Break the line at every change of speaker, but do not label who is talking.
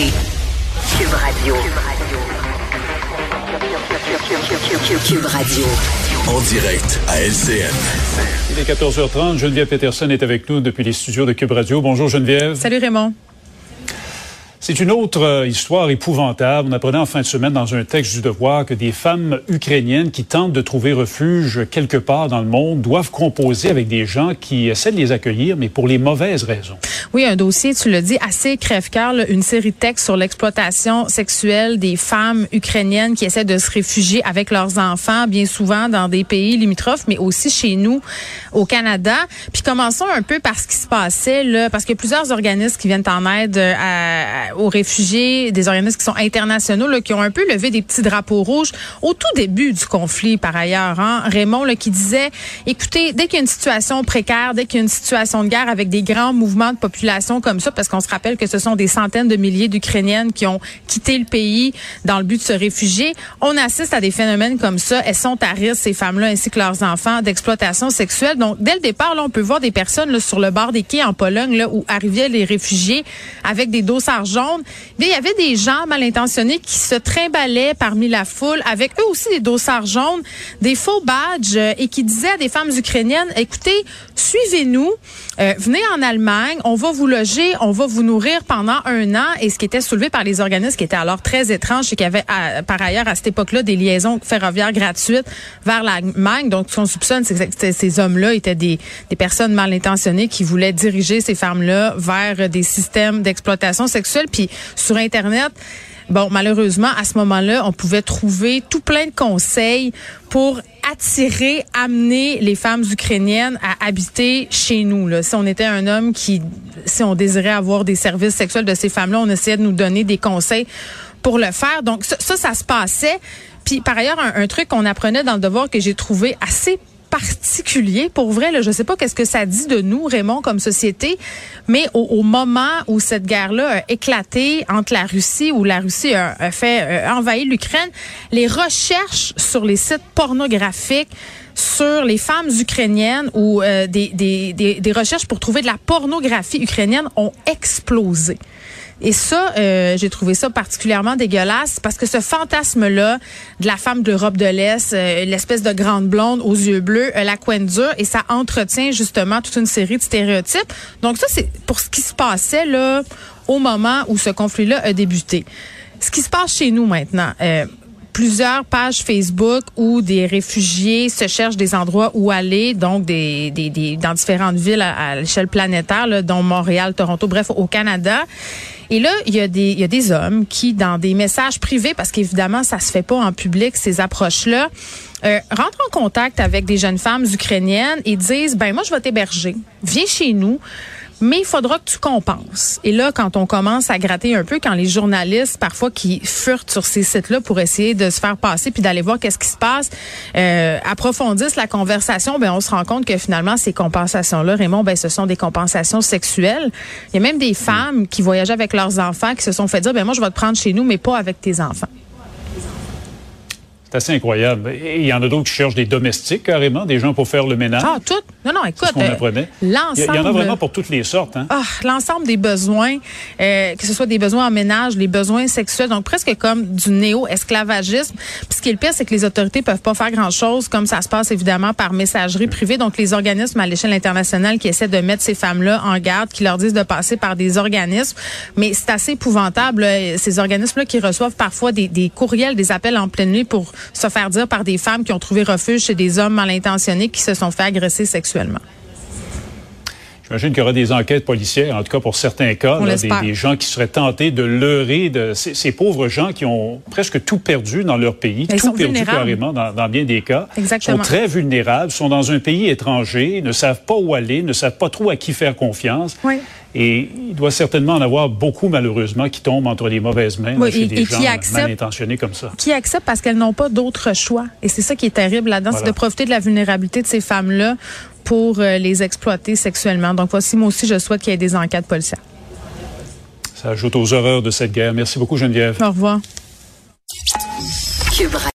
écoutez Cube Radio. Cube Radio.
En direct à LCN.
Il est 14h30. Geneviève Peterson est avec nous depuis les studios de Cube Radio. Bonjour Geneviève.
Salut Raymond.
C'est une autre euh, histoire épouvantable. On apprenait en fin de semaine dans un texte du Devoir que des femmes ukrainiennes qui tentent de trouver refuge quelque part dans le monde doivent composer avec des gens qui essaient de les accueillir, mais pour les mauvaises raisons.
Oui, un dossier, tu le dis, assez crève-cœur, une série de textes sur l'exploitation sexuelle des femmes ukrainiennes qui essaient de se réfugier avec leurs enfants, bien souvent dans des pays limitrophes, mais aussi chez nous, au Canada. Puis commençons un peu par ce qui se passait, là, parce a plusieurs organismes qui viennent en aide à aux réfugiés, des organismes qui sont internationaux, là, qui ont un peu levé des petits drapeaux rouges au tout début du conflit, par ailleurs. Hein? Raymond, là, qui disait, écoutez, dès qu'il y a une situation précaire, dès qu'il y a une situation de guerre avec des grands mouvements de population comme ça, parce qu'on se rappelle que ce sont des centaines de milliers d'Ukrainiennes qui ont quitté le pays dans le but de se réfugier, on assiste à des phénomènes comme ça. Elles sont à risque, ces femmes-là, ainsi que leurs enfants, d'exploitation sexuelle. Donc, dès le départ, là, on peut voir des personnes là, sur le bord des quais en Pologne, là, où arrivaient les réfugiés avec des il y avait des gens mal intentionnés qui se trimbalaient parmi la foule avec eux aussi des dossards jaunes, des faux badges euh, et qui disaient à des femmes ukrainiennes, écoutez, suivez-nous, euh, venez en Allemagne, on va vous loger, on va vous nourrir pendant un an. Et ce qui était soulevé par les organismes qui étaient alors très étranges, c'est qu'il y avait par ailleurs à cette époque-là des liaisons ferroviaires gratuites vers l'Allemagne. Donc, ce qu'on soupçonne, c'est que ces hommes-là étaient des personnes mal intentionnées qui voulaient diriger ces femmes-là vers des systèmes d'exploitation sexuelle. Puis sur Internet, Bon, malheureusement, à ce moment-là, on pouvait trouver tout plein de conseils pour attirer, amener les femmes ukrainiennes à habiter chez nous. Si on était un homme qui, si on désirait avoir des services sexuels de ces femmes-là, on essayait de nous donner des conseils pour le faire. Donc ça, ça, se passait. Puis par ailleurs, un truc qu'on apprenait dans le devoir que j'ai trouvé assez particulier. Pour vrai, là, je sais pas qu'est-ce que ça dit de nous, Raymond, comme société, mais au, moment où cette guerre-là a éclaté entre la Russie, où la Russie a, fait euh, envahir l'Ukraine, les recherches sur les sites pornographiques sur les femmes ukrainiennes ou euh, des, des, des, des recherches pour trouver de la pornographie ukrainienne ont explosé. Et ça, euh, j'ai trouvé ça particulièrement dégueulasse parce que ce fantasme-là de la femme de l'Europe de l'Est, euh, l'espèce de grande blonde aux yeux bleus, euh, la couenne dure, et ça entretient justement toute une série de stéréotypes. Donc ça, c'est pour ce qui se passait là au moment où ce conflit-là a débuté. Ce qui se passe chez nous maintenant. Plusieurs pages Facebook où des réfugiés se cherchent des endroits où aller, donc des, dans différentes villes à, l'échelle planétaire, là, dont Montréal, Toronto, bref, au Canada. Et là, il y a des, il y a des hommes qui, dans des messages privés, parce qu'évidemment, ça se fait pas en public, ces approches-là, euh, rentrent en contact avec des jeunes femmes ukrainiennes et disent, ben moi, je vais t'héberger. Viens chez nous mais il faudra que tu compenses. Et là, quand on commence à gratter un peu, quand les journalistes, parfois, qui furent sur ces sites-là pour essayer de se faire passer puis d'aller voir qu'est-ce qui se passe, euh, approfondissent la conversation, ben on se rend compte que finalement, ces compensations-là, Raymond, ben ce sont des compensations sexuelles. Il y a même des femmes qui voyageaient avec leurs enfants qui se sont fait dire, ben moi, je vais te prendre chez nous, mais pas avec tes enfants.
C'est assez incroyable. Et il y en a d'autres qui cherchent des domestiques carrément, des gens pour faire le ménage.
Ah, tout. Non, non, écoute.
Ce qu'on apprenait.
L'ensemble.
Il y en a vraiment pour toutes les sortes. Hein?
Ah, l'ensemble des besoins, euh, que ce soit des besoins en ménage, les besoins sexuels, donc presque comme du néo-esclavagisme. Puis ce qui est le pire, c'est que les autorités peuvent pas faire grand-chose, comme ça se passe évidemment par messagerie privée. Donc les organismes à l'échelle internationale qui essaient de mettre ces femmes-là en garde, qui leur disent de passer par des organismes. Mais c'est assez épouvantable, ces organismes-là qui reçoivent parfois des, des courriels, des appels en pleine nuit pour se faire dire par des femmes qui ont trouvé refuge chez des hommes mal intentionnés qui se sont fait agresser sexuellement.
J'imagine qu'il y aura des enquêtes policières, en tout cas pour certains cas, des, gens qui seraient tentés de leurrer de ces, pauvres gens qui ont presque tout perdu dans leur pays, tout perdu carrément dans, bien des cas,
Exactement.
sont très vulnérables, sont dans un pays étranger, ne savent pas où aller, ne savent pas trop à qui faire confiance.
Oui.
Et il doit certainement en avoir beaucoup, malheureusement, qui tombent entre les mauvaises mains oui, et, des gens qui acceptent, mal intentionnés comme ça.
Qui acceptent parce qu'elles n'ont pas d'autre choix. Et c'est ça qui est terrible là-dedans, c'est de profiter de la vulnérabilité de ces femmes-là pour euh, les exploiter sexuellement. Donc voici, moi aussi, je souhaite qu'il y ait des enquêtes policières.
Ça ajoute aux horreurs de cette guerre. Merci beaucoup, Geneviève.
Au revoir.